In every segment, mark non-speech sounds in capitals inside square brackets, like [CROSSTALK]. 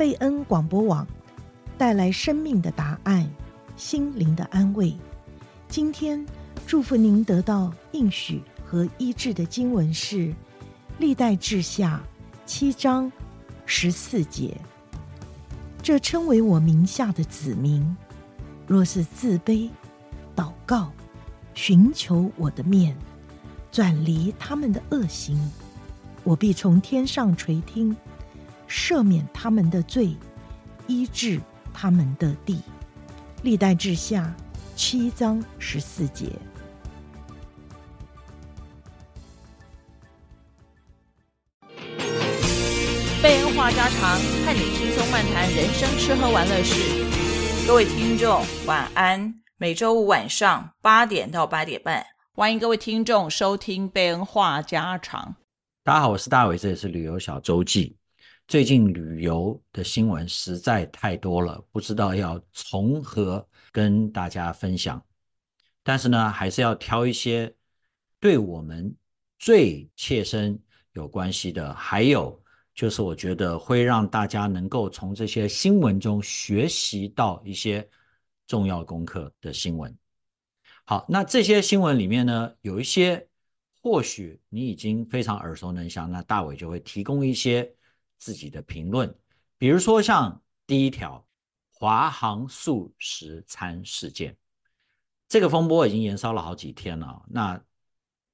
贝恩广播网，带来生命的答案，心灵的安慰。今天祝福您得到应许和医治的经文是《历代志下》七章十四节。这称为我名下的子民，若是自卑、祷告、寻求我的面，转离他们的恶行，我必从天上垂听，赦免他们的罪，医治他们的地。历代志下七章十四节。贝恩话家常，和你轻松漫谈人生吃喝玩乐事。各位听众，晚安。每周五晚上八点到八点半，欢迎各位听众收听贝恩话家常。大家好，我是大伟，这里是旅游小周记。最近旅游的新闻实在太多了，不知道要从何跟大家分享。但是呢，还是要挑一些对我们最切身有关系的，还有。就是我觉得会让大家能够从这些新闻中学习到一些重要功课的新闻。好，那这些新闻里面呢，有一些或许你已经非常耳熟能详，那大伟就会提供一些自己的评论。比如说像第一条，华航素食餐事件，这个风波已经延烧了好几天了。那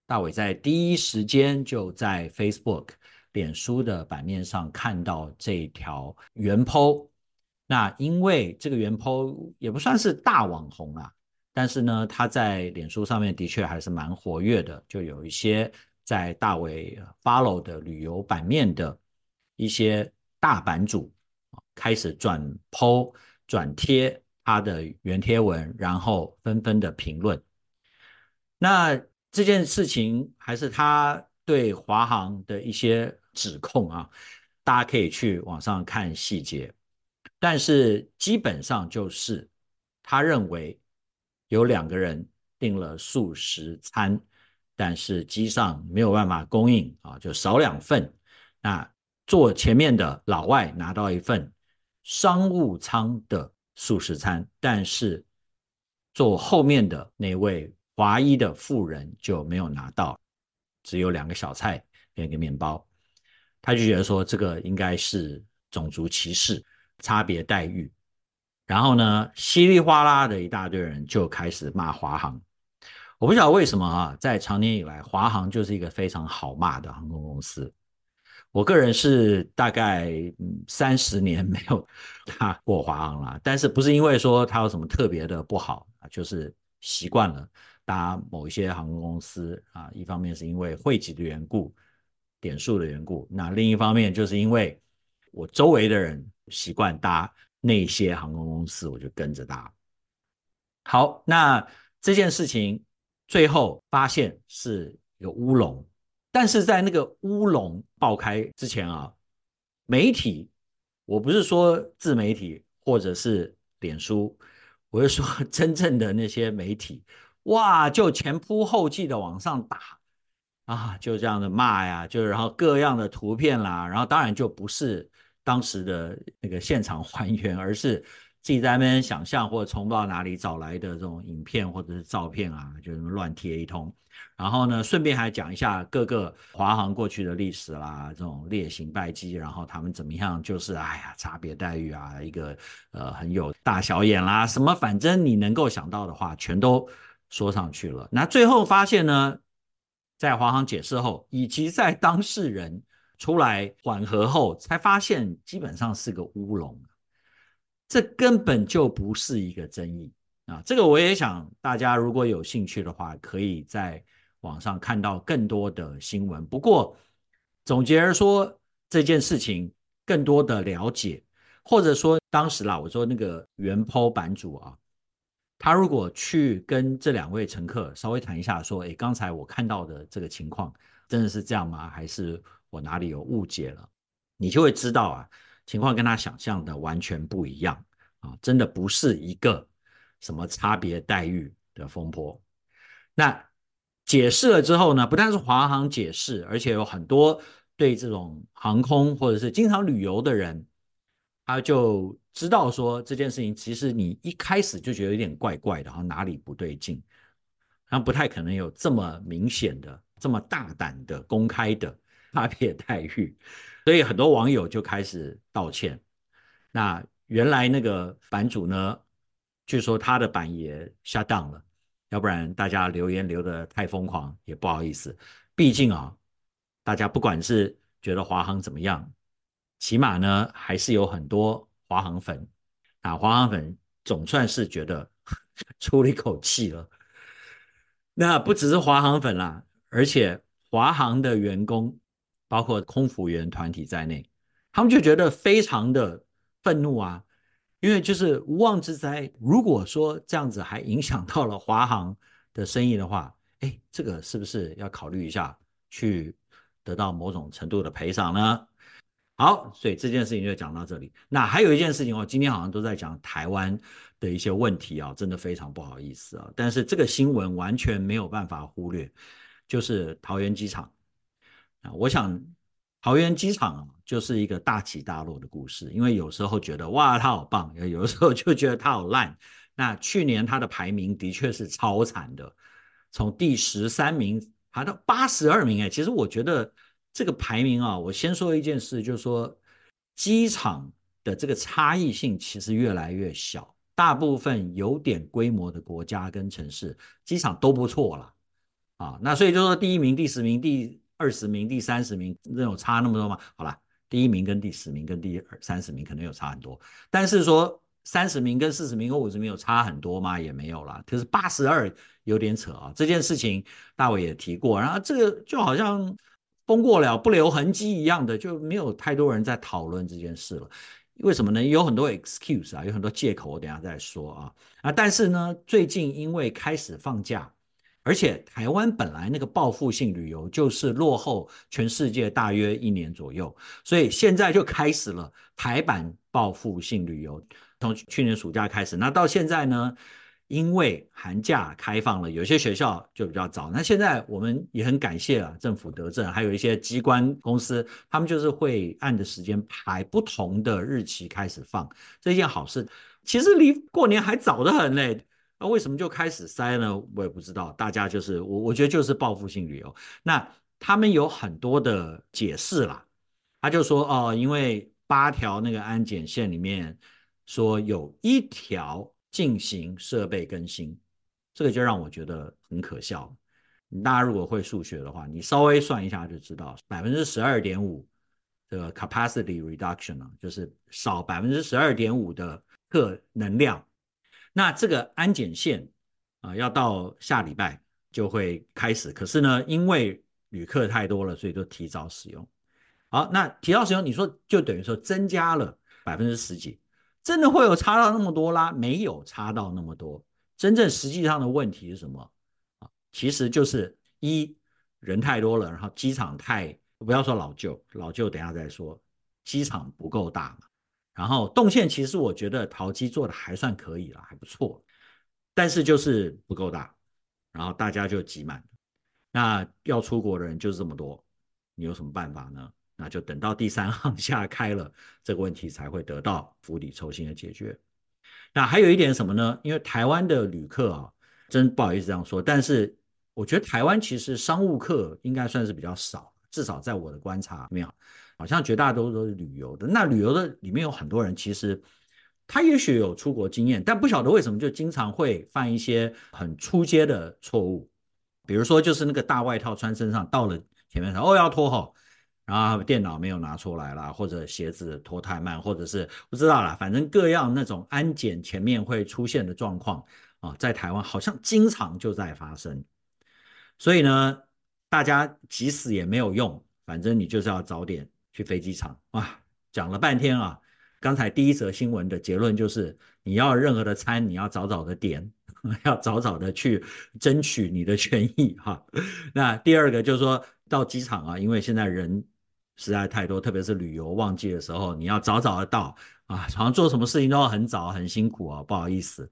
大伟在第一时间就在 Facebook。脸书的版面上看到这条原 po，那因为这个原 po 也不算是大网红啊，但是呢，他在脸书上面的确还是蛮活跃的，就有一些在大伟 follow 的旅游版面的一些大版主开始转 po 转贴他的原贴文，然后纷纷的评论。那这件事情还是他对华航的一些。指控啊，大家可以去网上看细节，但是基本上就是他认为有两个人订了素食餐，但是机上没有办法供应啊，就少两份。那坐前面的老外拿到一份商务舱的素食餐，但是坐后面的那位华裔的妇人就没有拿到，只有两个小菜跟一个面包。他就觉得说这个应该是种族歧视、差别待遇，然后呢，稀里哗啦的一大堆人就开始骂华航。我不晓得为什么啊，在长年以来，华航就是一个非常好骂的航空公司。我个人是大概三十年没有 [LAUGHS] 搭过华航了，但是不是因为说它有什么特别的不好啊，就是习惯了搭某一些航空公司啊，一方面是因为汇集的缘故。点数的缘故，那另一方面就是因为我周围的人习惯搭那些航空公司，我就跟着搭。好，那这件事情最后发现是有乌龙，但是在那个乌龙爆开之前啊，媒体，我不是说自媒体或者是脸书，[LAUGHS] 我是说真正的那些媒体，哇，就前仆后继的往上打。啊，就这样的骂呀，就然后各样的图片啦，然后当然就不是当时的那个现场还原，而是自己在那边想象或者从不知道哪里找来的这种影片或者是照片啊，就乱贴一通。然后呢，顺便还讲一下各个华航过去的历史啦，这种劣行败绩，然后他们怎么样，就是哎呀，差别待遇啊，一个呃很有大小眼啦，什么反正你能够想到的话，全都说上去了。那最后发现呢？在华航解释后，以及在当事人出来缓和后，才发现基本上是个乌龙，这根本就不是一个争议啊！这个我也想大家如果有兴趣的话，可以在网上看到更多的新闻。不过总结而说，这件事情更多的了解，或者说当时啦，我说那个原 po 版主啊。他如果去跟这两位乘客稍微谈一下，说：“诶，刚才我看到的这个情况真的是这样吗？还是我哪里有误解了？”你就会知道啊，情况跟他想象的完全不一样啊，真的不是一个什么差别待遇的风波。那解释了之后呢，不但是华航解释，而且有很多对这种航空或者是经常旅游的人他就知道说这件事情其实你一开始就觉得有点怪怪的，然后哪里不对劲，然后不太可能有这么明显的、这么大胆的、公开的差别待遇，所以很多网友就开始道歉。那原来那个版主呢，据说他的版也下档了，要不然大家留言留得太疯狂也不好意思。毕竟啊，大家不管是觉得华航怎么样，起码呢还是有很多华航粉啊，华航粉总算是觉得 [LAUGHS] 出了一口气了。那不只是华航粉啦，而且华航的员工，包括空服员团体在内，他们就觉得非常的愤怒啊，因为就是无妄之灾。如果说这样子还影响到了华航的生意的话，哎，这个是不是要考虑一下，去得到某种程度的赔偿呢？好，所以这件事情就讲到这里。那还有一件事情，哦今天好像都在讲台湾的一些问题啊，真的非常不好意思啊。但是这个新闻完全没有办法忽略，就是桃园机场我想桃园机场，就是一个大起大落的故事，因为有时候觉得哇，它好棒，有的时候就觉得它好烂。那去年它的排名的确是超惨的。从第十三名爬到八十二名，哎，其实我觉得这个排名啊，我先说一件事，就是说机场的这个差异性其实越来越小，大部分有点规模的国家跟城市机场都不错了啊，那所以就说第一名、第十名、第二十名、第三十名，那有差那么多吗？好了，第一名跟第十名跟第二三十名可能有差很多，但是说。三十名跟四十名跟五十名有差很多吗？也没有啦。可是八十二有点扯啊。这件事情大伟也提过，然后这个就好像风过了不留痕迹一样的，就没有太多人在讨论这件事了。为什么呢？有很多 excuse 啊，有很多借口，我等下再说啊。啊，但是呢，最近因为开始放假，而且台湾本来那个报复性旅游就是落后全世界大约一年左右，所以现在就开始了台版报复性旅游。从去年暑假开始，那到现在呢，因为寒假开放了，有些学校就比较早。那现在我们也很感谢啊，政府得政，还有一些机关公司，他们就是会按的时间排不同的日期开始放，这一件好事。其实离过年还早得很嘞，那为什么就开始塞呢？我也不知道。大家就是我，我觉得就是报复性旅游。那他们有很多的解释啦，他就说哦，因为八条那个安检线里面。说有一条进行设备更新，这个就让我觉得很可笑。大家如果会数学的话，你稍微算一下就知道，百分之十二点五的 capacity reduction 啊，就是少百分之十二点五的客能量。那这个安检线啊，要到下礼拜就会开始。可是呢，因为旅客太多了，所以就提早使用。好，那提早使用，你说就等于说增加了百分之十几。真的会有差到那么多啦？没有差到那么多。真正实际上的问题是什么啊？其实就是一人太多了，然后机场太，不要说老旧，老旧等下再说，机场不够大嘛。然后动线其实我觉得桃机做的还算可以了，还不错，但是就是不够大，然后大家就挤满。那要出国的人就是这么多，你有什么办法呢？那就等到第三航厦开了，这个问题才会得到釜底抽薪的解决。那还有一点什么呢？因为台湾的旅客啊，真不好意思这样说，但是我觉得台湾其实商务客应该算是比较少，至少在我的观察里面，好像绝大多数都是旅游的。那旅游的里面有很多人，其实他也许有出国经验，但不晓得为什么就经常会犯一些很出街的错误，比如说就是那个大外套穿身上，到了前面说哦要脱好。然后电脑没有拿出来啦，或者鞋子脱太慢，或者是不知道啦，反正各样那种安检前面会出现的状况啊，在台湾好像经常就在发生。所以呢，大家急死也没有用，反正你就是要早点去飞机场啊。讲了半天啊，刚才第一则新闻的结论就是，你要任何的餐，你要早早的点，[LAUGHS] 要早早的去争取你的权益哈。那第二个就是说到机场啊，因为现在人。实在太多，特别是旅游旺季的时候，你要早早的到啊，好像做什么事情都要很早，很辛苦啊，不好意思。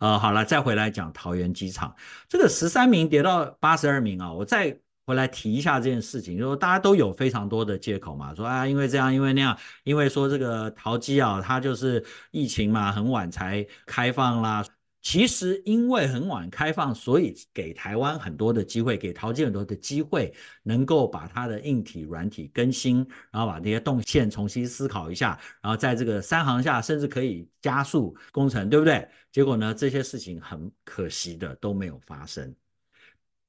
呃，好了，再回来讲桃园机场，这个十三名跌到八十二名啊，我再回来提一下这件事情，就说大家都有非常多的借口嘛，说啊，因为这样，因为那样，因为说这个桃机啊，它就是疫情嘛，很晚才开放啦。其实因为很晚开放，所以给台湾很多的机会，给桃机很多的机会，能够把它的硬体、软体更新，然后把这些动线重新思考一下，然后在这个三航下，甚至可以加速工程，对不对？结果呢，这些事情很可惜的都没有发生。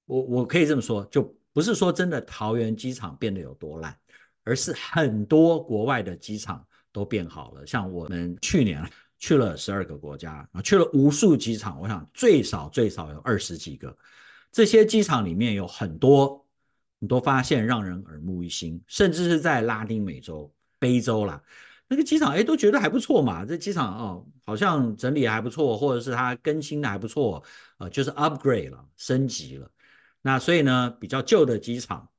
我我可以这么说，就不是说真的桃园机场变得有多烂，而是很多国外的机场都变好了。像我们去年。去了十二个国家啊，去了无数机场，我想最少最少有二十几个。这些机场里面有很多，你都发现让人耳目一新，甚至是在拉丁美洲、非洲啦，那个机场哎都觉得还不错嘛。这机场哦，好像整理还不错，或者是它更新的还不错，呃，就是 upgrade 了，升级了。那所以呢，比较旧的机场，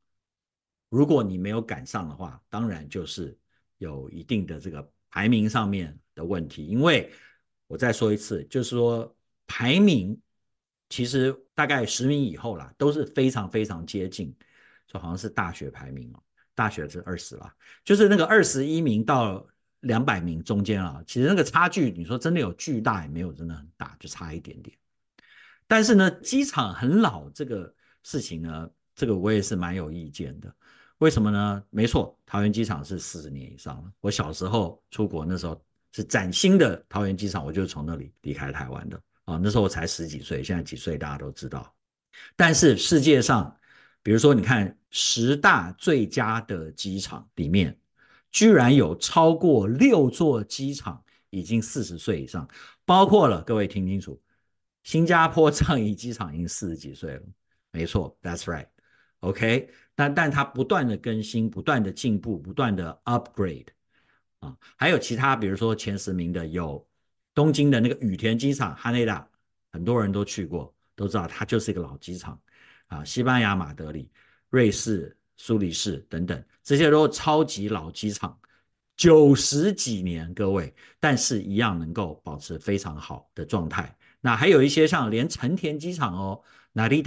如果你没有赶上的话，当然就是有一定的这个排名上面。的问题，因为我再说一次，就是说排名其实大概十名以后啦，都是非常非常接近，就好像是大学排名哦，大学是二十啦，就是那个二十一名到两百名中间啊，其实那个差距，你说真的有巨大也没有，真的很大，就差一点点。但是呢，机场很老这个事情呢，这个我也是蛮有意见的。为什么呢？没错，桃园机场是四十年以上了。我小时候出国那时候。是崭新的桃园机场，我就从那里离开台湾的啊。那时候我才十几岁，现在几岁大家都知道。但是世界上，比如说你看十大最佳的机场里面，居然有超过六座机场已经四十岁以上，包括了各位听清楚，新加坡 [LAUGHS] 樟宜机场已经四十几岁了，没错，That's right，OK。但但它不断的更新，不断的进步，不断的 upgrade。啊，还有其他，比如说前十名的有东京的那个羽田机场，哈内达，很多人都去过，都知道它就是一个老机场啊。西班牙马德里、瑞士苏黎世等等，这些都超级老机场，九十几年，各位，但是一样能够保持非常好的状态。那还有一些像连成田机场哦，成田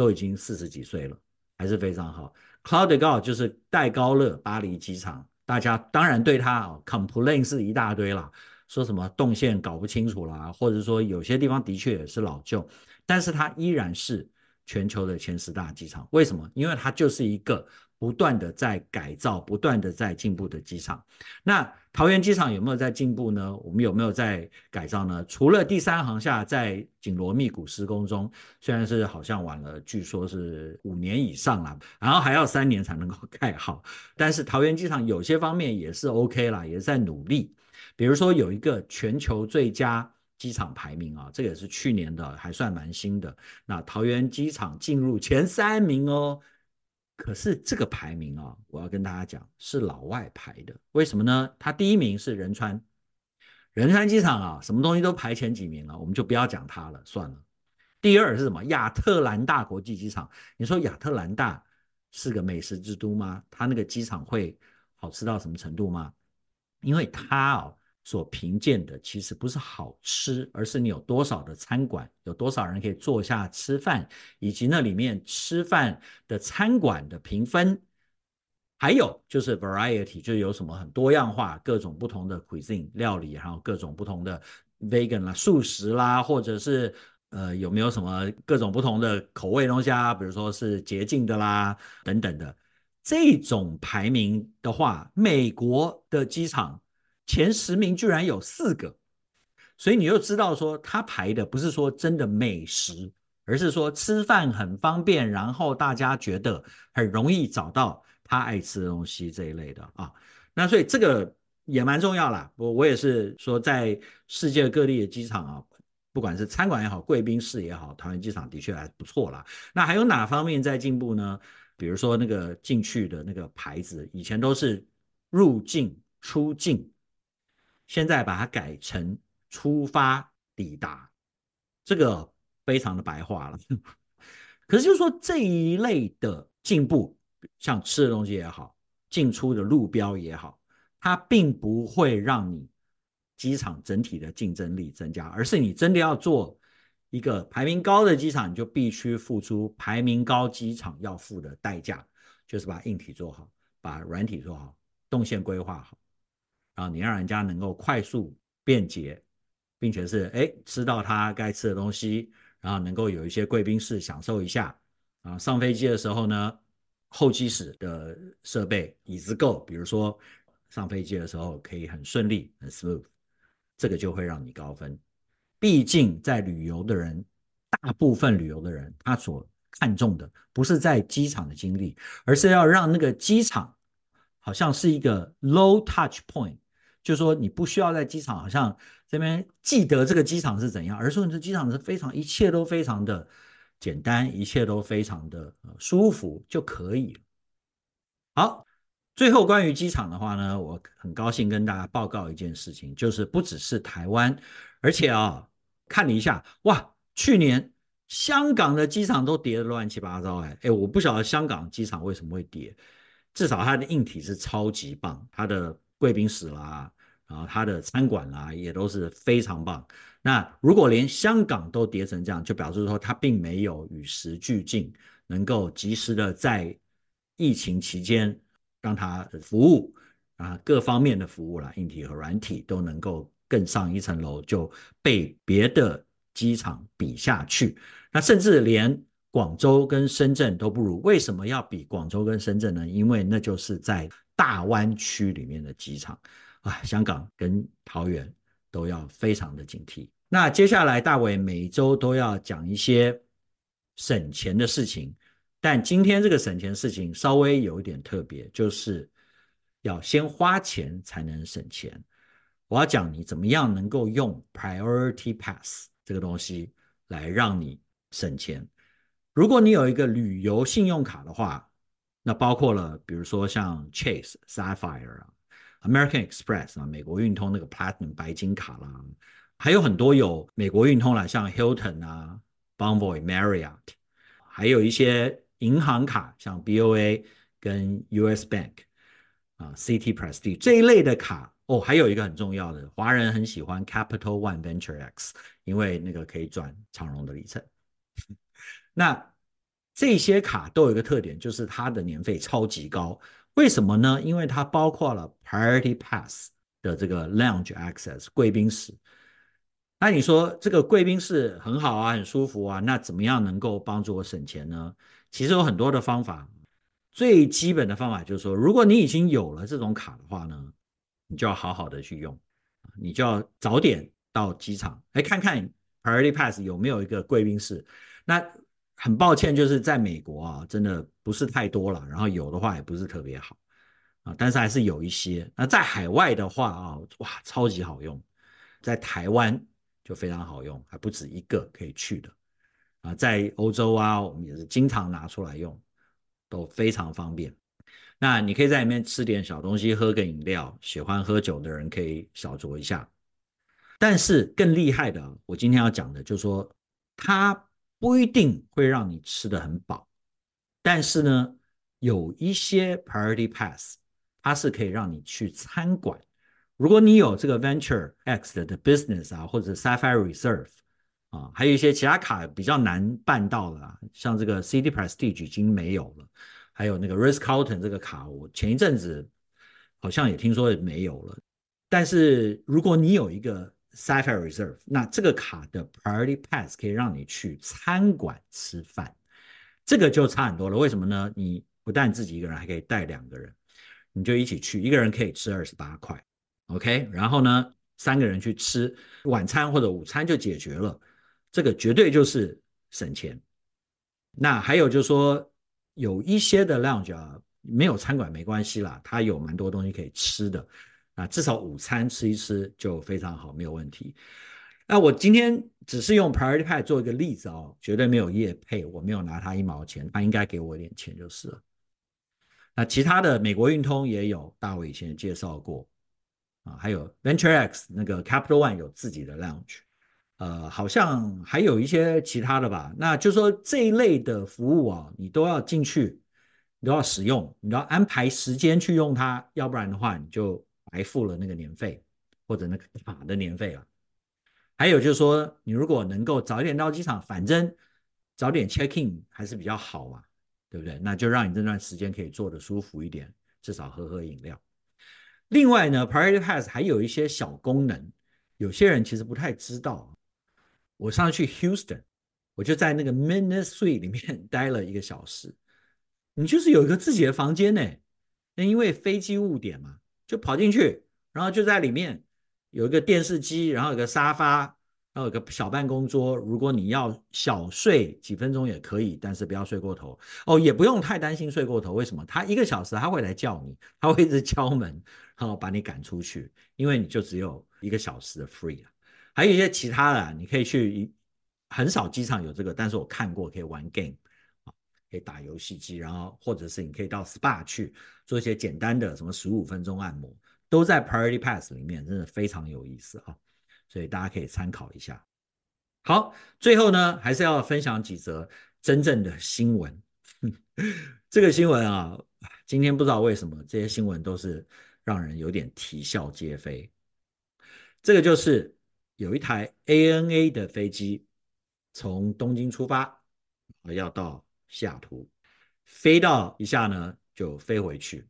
都已经四十几岁了，还是非常好。Cloud Gaulle 就是戴高乐巴黎机场。大家当然对他啊 complain 是一大堆啦，说什么动线搞不清楚啦，或者说有些地方的确也是老旧，但是它依然是全球的前十大机场。为什么？因为它就是一个不断的在改造、不断的在进步的机场。那桃园机场有没有在进步呢？我们有没有在改造呢？除了第三航厦在紧锣密鼓施工中，虽然是好像晚了，据说是五年以上了，然后还要三年才能够 [LAUGHS] 盖好，但是桃园机场有些方面也是 OK 啦，也是在努力。比如说有一个全球最佳机场排名啊，这个也是去年的，还算蛮新的。那桃园机场进入前三名哦。可是这个排名啊，我要跟大家讲，是老外排的。为什么呢？他第一名是仁川，仁川机场啊，什么东西都排前几名了，我们就不要讲它了，算了。第二是什么？亚特兰大国际机场。你说亚特兰大是个美食之都吗？它那个机场会好吃到什么程度吗？因为它哦。所评鉴的其实不是好吃，而是你有多少的餐馆，有多少人可以坐下吃饭，以及那里面吃饭的餐馆的评分，还有就是 variety，就有什么很多样化，各种不同的 cuisine 料理，然后各种不同的 vegan 啦、素食啦，或者是呃有没有什么各种不同的口味东西啊，比如说是洁净的啦等等的，这种排名的话，美国的机场。前十名居然有四个，所以你就知道说他排的不是说真的美食，而是说吃饭很方便，然后大家觉得很容易找到他爱吃的东西这一类的啊。那所以这个也蛮重要啦。我我也是说，在世界各地的机场啊，不管是餐馆也好，贵宾室也好，桃园机场的确还不错啦。那还有哪方面在进步呢？比如说那个进去的那个牌子，以前都是入境、出境。现在把它改成出发抵达，这个非常的白话了。可是就是说这一类的进步，像吃的东西也好，进出的路标也好，它并不会让你机场整体的竞争力增加，而是你真的要做一个排名高的机场，你就必须付出排名高机场要付的代价，就是把硬体做好，把软体做好，动线规划好，啊你让人家能够快速便捷，并且是哎吃到他该吃的东西，然后能够有一些贵宾室享受一下啊。上飞机的时候呢，候机室的设备椅子够，比如说上飞机的时候可以很顺利很 smooth，这个就会让你高分。毕竟在旅游的人，大部分旅游的人，他所看重的不是在机场的经历，而是要让那个机场好像是一个 low touch point，就是说你不需要在机场好像这边记得这个机场是怎样，而是说你的机场是非常一切都非常的简单，一切都非常的舒服就可以。好，最后关于机场的话呢，我很高兴跟大家报告一件事情，就是不只是台湾，而且啊、看了一下，哇，去年香港的机场都跌得乱七八糟，哎哎，我不晓得香港机场为什么会跌，至少它的硬体是超级棒，它的贵宾室啦，然后它的餐馆啦也都是非常棒。那如果连香港都跌成这样，就表示说它并没有与时俱进，能够及时的在疫情期间让它服务啊各方面的服务啦，硬体和软体都能够。更上一层楼就被别的机场比下去，那甚至连广州跟深圳都不如。为什么要比广州跟深圳呢？因为那就是在大湾区里面的机场啊，香港跟桃园都要非常的警惕。那接下来大伟每周都要讲一些省钱的事情，但今天这个省钱事情稍微有一点特别，就是要先花钱才能省钱。我要讲你怎么样能够用 Priority Pass 这个东西来让你省钱。如果你有一个旅游信用卡的话，那包括了比如说像 Chase Sapphire、American Express 啊、美国运通那个 Platinum 白金卡啦，还有很多有美国运通啦，像 Hilton 啊、Bonvoy、Marriott，还有一些银行卡，像 BOA 跟 US Bank 啊、CT Prestige 这一类的卡。哦，还有一个很重要的，华人很喜欢 Capital One Venture X，因为那个可以转长荣的里程。那这些卡都有一个特点，就是它的年费超级高。为什么呢？因为它包括了 Priority Pass 的这个 Lounge Access 贵宾室。那你说这个贵宾室很好啊，很舒服啊，那怎么样能够帮助我省钱呢？其实有很多的方法。最基本的方法就是说，如果你已经有了这种卡的话呢，你就要好好的去用，你就要早点到机场，来看看 Priority Pass 有没有一个贵宾室。那很抱歉，就是在美国啊，真的不是太多了，然后有的话也不是特别好啊，但是还是有一些。那在海外的话啊，哇，超级好用，在台湾就非常好用，还不止一个可以去的啊，在欧洲啊，我们也是经常拿出来用，都非常方便。那你可以在里面吃点小东西，喝个饮料。喜欢喝酒的人可以小酌一下。但是更厉害的，我今天要讲的就是说，它不一定会让你吃得很饱。但是呢，有一些 Priority Pass，它是可以让你去餐馆。如果你有这个 Venture X 的 Business 啊，或者 Sapphire Reserve 啊，还有一些其他卡比较难办到的，像这个 City Prestige 已经没有了。还有那个 Ritz-Carlton 这个卡，我前一阵子好像也听说也没有了。但是如果你有一个 Sapphire Reserve，那这个卡的 Priority Pass 可以让你去餐馆吃饭，这个就差很多了。为什么呢？你不但自己一个人，还可以带两个人，你就一起去，一个人可以吃二十八块，OK？然后呢，三个人去吃晚餐或者午餐就解决了，这个绝对就是省钱。那还有就是说。有一些的 lounge 啊，没有餐馆没关系啦，它有蛮多东西可以吃的啊，至少午餐吃一吃就非常好，没有问题。那我今天只是用 Priority Pass 做一个例子哦，绝对没有业配，我没有拿他一毛钱，他应该给我一点钱就是了。那其他的美国运通也有，大伟以前介绍过啊，还有 Venture X 那个 Capital One 有自己的 lounge。呃，好像还有一些其他的吧。那就说这一类的服务啊，你都要进去，你都要使用，你要安排时间去用它，要不然的话你就白付了那个年费或者那个卡的年费了。还有就是说，你如果能够早一点到机场，反正早点 check in 还是比较好嘛，对不对？那就让你这段时间可以坐得舒服一点，至少喝喝饮料。另外呢，Priority Pass 还有一些小功能，有些人其实不太知道。我上次去 Houston，我就在那个 Midnight Suite 里面 [LAUGHS] 待了一个小时。你就是有一个自己的房间呢，那因为飞机误点嘛，就跑进去，然后就在里面。有一个电视机，然后有个沙发，然后有个小办公桌。如果你要小睡几分钟也可以，但是不要睡过头哦，也不用太担心睡过头。为什么？他一个小时他会来叫你，他会一直敲门，然后把你赶出去，因为你就只有一个小时的 free 了。还有一些其他的，你可以去，很少机场有这个，但是我看过可以玩 game，可以打游戏机，然后或者是你可以到 SPA 去做一些简单的什么十五分钟按摩。都在 Priority Pass 里面，真的非常有意思啊，所以大家可以参考一下。好，最后呢，还是要分享几则真正的新闻。[LAUGHS] 这个新闻啊，今天不知道为什么这些新闻都是让人有点啼笑皆非。这个就是有一台 ANA 的飞机从东京出发，要到西雅图，飞到一下呢就飞回去。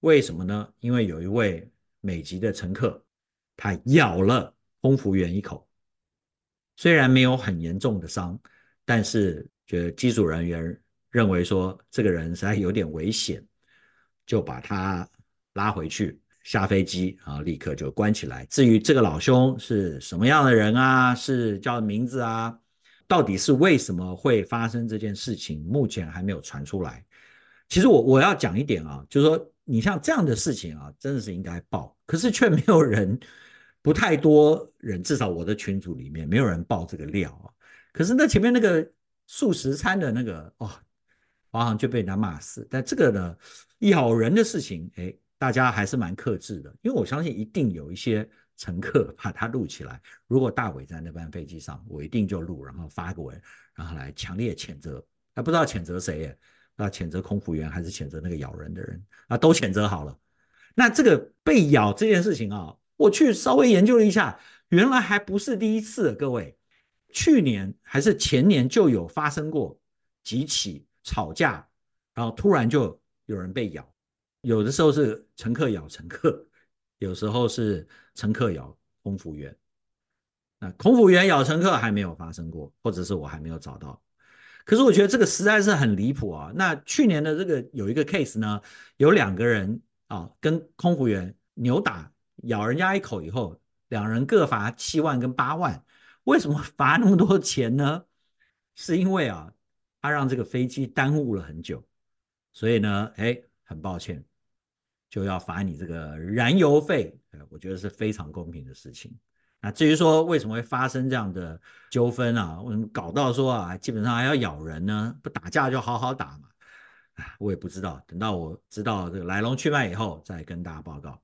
为什么呢？因为有一位美籍的乘客，他咬了空服员一口，虽然没有很严重的伤，但是觉得机组人员认为说这个人实在有点危险，就把他拉回去下飞机，然后立刻就关起来。至于这个老兄是什么样的人啊，是叫名字啊，到底是为什么会发生这件事情，目前还没有传出来。其实我我要讲一点啊，就是说。你像这样的事情啊，真的是应该报，可是却没有人，不太多人，至少我的群组里面没有人报这个料啊。可是那前面那个素食餐的那个哦，好像就被人家骂死。但这个呢，咬人的事情，哎，大家还是蛮克制的，因为我相信一定有一些乘客把它录起来。如果大伟在那班飞机上，我一定就录，然后发个文，然后来强烈谴责。还不知道谴责谁耶？那谴责空服员还是谴责那个咬人的人啊？都谴责好了。那这个被咬这件事情啊，我去稍微研究了一下，原来还不是第一次。各位，去年还是前年就有发生过几起吵架，然后突然就有人被咬。有的时候是乘客咬乘客，有时候是乘客咬空服员。那空服员咬乘客还没有发生过，或者是我还没有找到。可是我觉得这个实在是很离谱啊！那去年的这个有一个 case 呢，有两个人啊跟空服员扭打，咬人家一口以后，两人各罚七万跟八万。为什么 [LAUGHS] 罚那么多钱呢？是因为啊，他让这个飞机耽误了很久，所以呢，哎，很抱歉，就要罚你这个燃油费。我觉得是非常公平的事情。那至于说为什么会发生这样的纠纷啊？为什么搞到说啊，基本上还要咬人呢？不打架就好好打嘛？啊，我也不知道。等到我知道这个来龙去脉以后，再跟大家报告。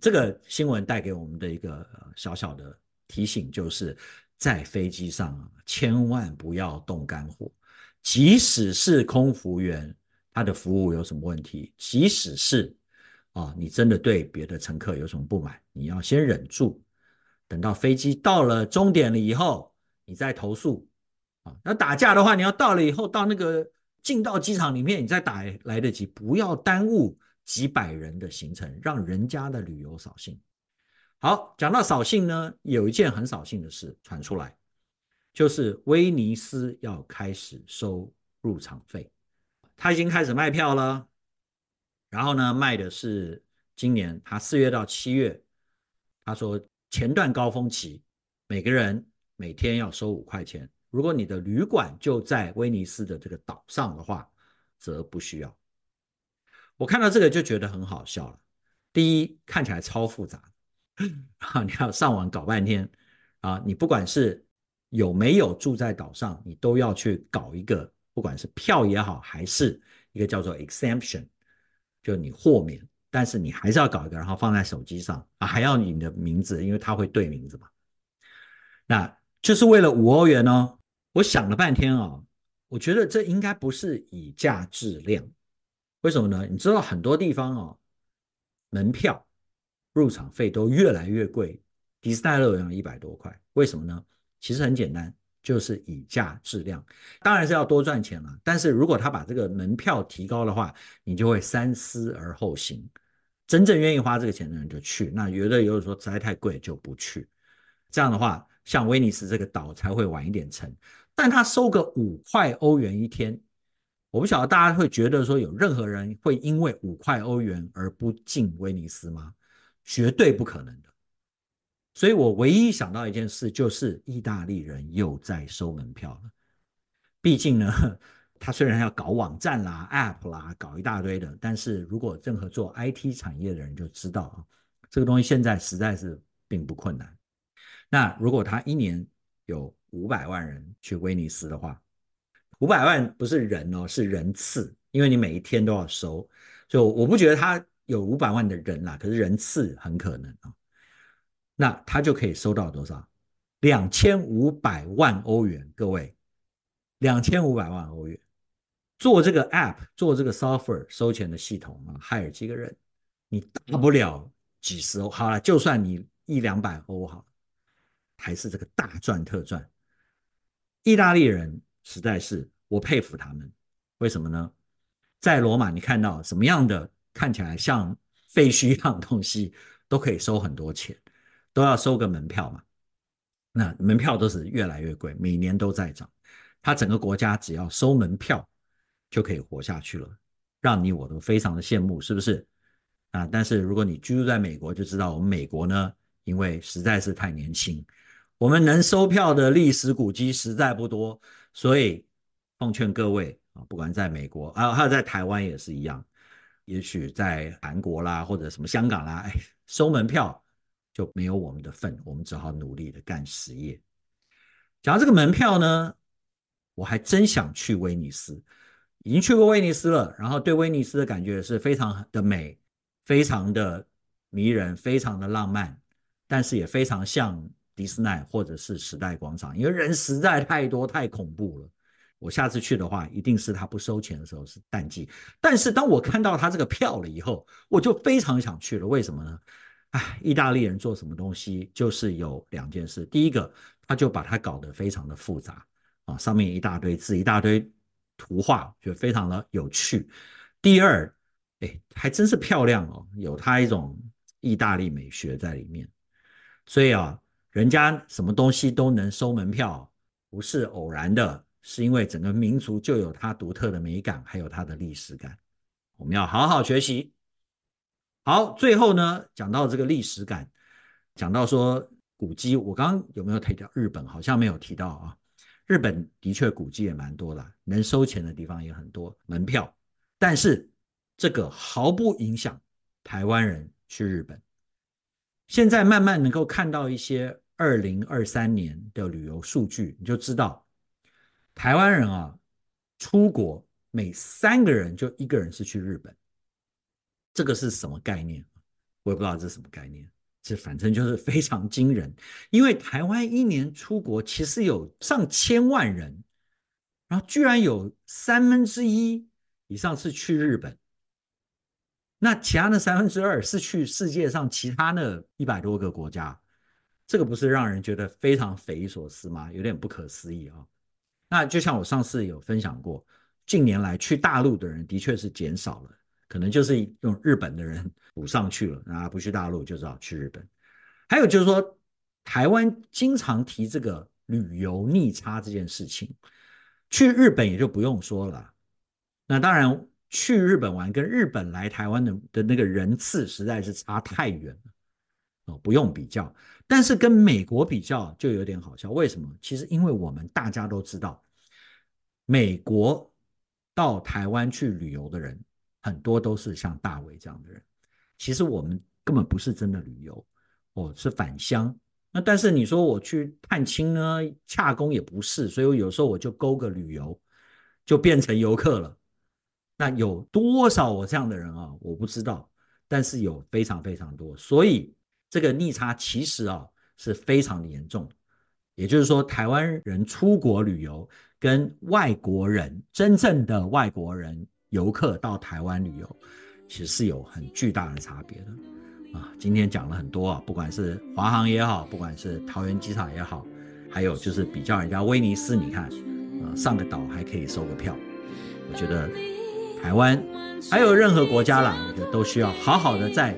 这个新闻带给我们的一个小小的提醒，就是在飞机上啊，千万不要动肝火。即使是空服员，他的服务有什么问题？即使是啊，你真的对别的乘客有什么不满，你要先忍住。等到飞机到了终点了以后，你再投诉啊。那打架的话，你要到了以后，到那个进到机场里面，你再打来得及，不要耽误几百人的行程，让人家的旅游扫兴。好，讲到扫兴呢，有一件很扫兴的事传出来，就是威尼斯要开始收入场费，他已经开始卖票了，然后呢，卖的是今年他四月到七月，他说。前段高峰期，每个人每天要收五块钱。如果你的旅馆就在威尼斯的这个岛上的话，则不需要。我看到这个就觉得很好笑了。第一，看起来超复杂，[LAUGHS] 啊，你要上网搞半天啊！你不管是有没有住在岛上，你都要去搞一个，不管是票也好，还是一个叫做 exemption，就你豁免。但是你还是要搞一个，然后放在手机上啊，还要你的名字，因为它会对名字嘛。那就是为了五欧元哦。我想了半天啊、哦，我觉得这应该不是以价质量。为什么呢？你知道很多地方哦，门票入场费都越来越贵，迪士尼乐园一百多块，为什么呢？其实很简单，就是以价质量，当然是要多赚钱了。但是如果他把这个门票提高的话，你就会三思而后行。真正愿意花这个钱的人就去，那有的有的说实在太贵就不去。这样的话，像威尼斯这个岛才会晚一点成。但他收个五块欧元一天，我不晓得大家会觉得说有任何人会因为五块欧元而不进威尼斯吗？绝对不可能的。所以我唯一想到一件事，就是意大利人又在收门票了。毕竟呢。他虽然要搞网站啦、App 啦，搞一大堆的，但是如果任何做 IT 产业的人就知道啊，这个东西现在实在是并不困难。那如果他一年有五百万人去威尼斯的话，五百万不是人哦，是人次，因为你每一天都要收，就我不觉得他有五百万的人啦，可是人次很可能啊。那他就可以收到多少？两千五百万欧元，各位，两千五百万欧元。做这个 app，做这个 software 收钱的系统啊，hire 几个人，你大不了几十欧，好了，就算你一两百欧好，还是这个大赚特赚。意大利人实在是我佩服他们，为什么呢？在罗马你看到什么样的看起来像废墟一样的东西都可以收很多钱，都要收个门票嘛。那门票都是越来越贵，每年都在涨。他整个国家只要收门票。就可以活下去了，让你我都非常的羡慕，是不是？啊，但是如果你居住在美国，就知道我们美国呢，因为实在是太年轻，我们能收票的历史古迹实在不多，所以奉劝各位啊，不管在美国啊，还有在台湾也是一样，也许在韩国啦，或者什么香港啦，哎，收门票就没有我们的份，我们只好努力的干实业。讲到这个门票呢，我还真想去威尼斯。已经去过威尼斯了，然后对威尼斯的感觉是非常的美，非常的迷人，非常的浪漫，但是也非常像迪斯尼或者是时代广场，因为人实在太多太恐怖了。我下次去的话，一定是他不收钱的时候，是淡季。但是当我看到他这个票了以后，我就非常想去了。为什么呢？哎，意大利人做什么东西就是有两件事，第一个，他就把它搞得非常的复杂啊，上面一大堆字，一大堆。图画就非常的有趣。第二，哎，还真是漂亮哦，有它一种意大利美学在里面。所以啊，人家什么东西都能收门票，不是偶然的，是因为整个民族就有它独特的美感，还有它的历史感。我们要好好学习。好，最后呢，讲到这个历史感，讲到说古迹，我刚刚有没有提到日本？好像没有提到啊。日本的确古迹也蛮多的，能收钱的地方也很多，门票。但是这个毫不影响台湾人去日本。现在慢慢能够看到一些二零二三年的旅游数据，你就知道台湾人啊，出国每三个人就一个人是去日本。这个是什么概念？我也不知道这是什么概念。这反正就是非常惊人，因为台湾一年出国其实有上千万人，然后居然有三分之一以上是去日本，那其他的三分之二是去世界上其他的一百多个国家，这个不是让人觉得非常匪夷所思吗？有点不可思议啊！那就像我上次有分享过，近年来去大陆的人的确是减少了。可能就是用日本的人补上去了，啊，不去大陆就只好去日本。还有就是说，台湾经常提这个旅游逆差这件事情，去日本也就不用说了。那当然，去日本玩跟日本来台湾的的那个人次实在是差太远了，哦，不用比较。但是跟美国比较就有点好笑，为什么？其实因为我们大家都知道，美国到台湾去旅游的人。很多都是像大伟这样的人，其实我们根本不是真的旅游，哦，是返乡。那但是你说我去探亲呢，洽公也不是，所以我有时候我就勾个旅游，就变成游客了。那有多少我这样的人啊？我不知道，但是有非常非常多，所以这个逆差其实啊是非常的严重。也就是说，台湾人出国旅游跟外国人，真正的外国人。游客到台湾旅游，其实是有很巨大的差别的啊，今天讲了很多啊，不管是华航也好，不管是桃园机场也好，还有就是比较人家威尼斯，你看，啊，上个岛还可以收个票。我觉得台湾还有任何国家啦，我觉得都需要好好的在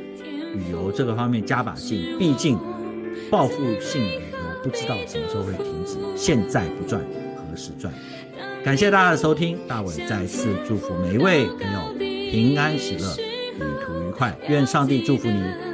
旅游这个方面加把劲。毕竟报复性旅游不知道什么时候会停止，现在不赚何时赚？感谢大家的收听，大伟再次祝福每一位朋友平安喜乐，旅途愉快，愿上帝祝福你。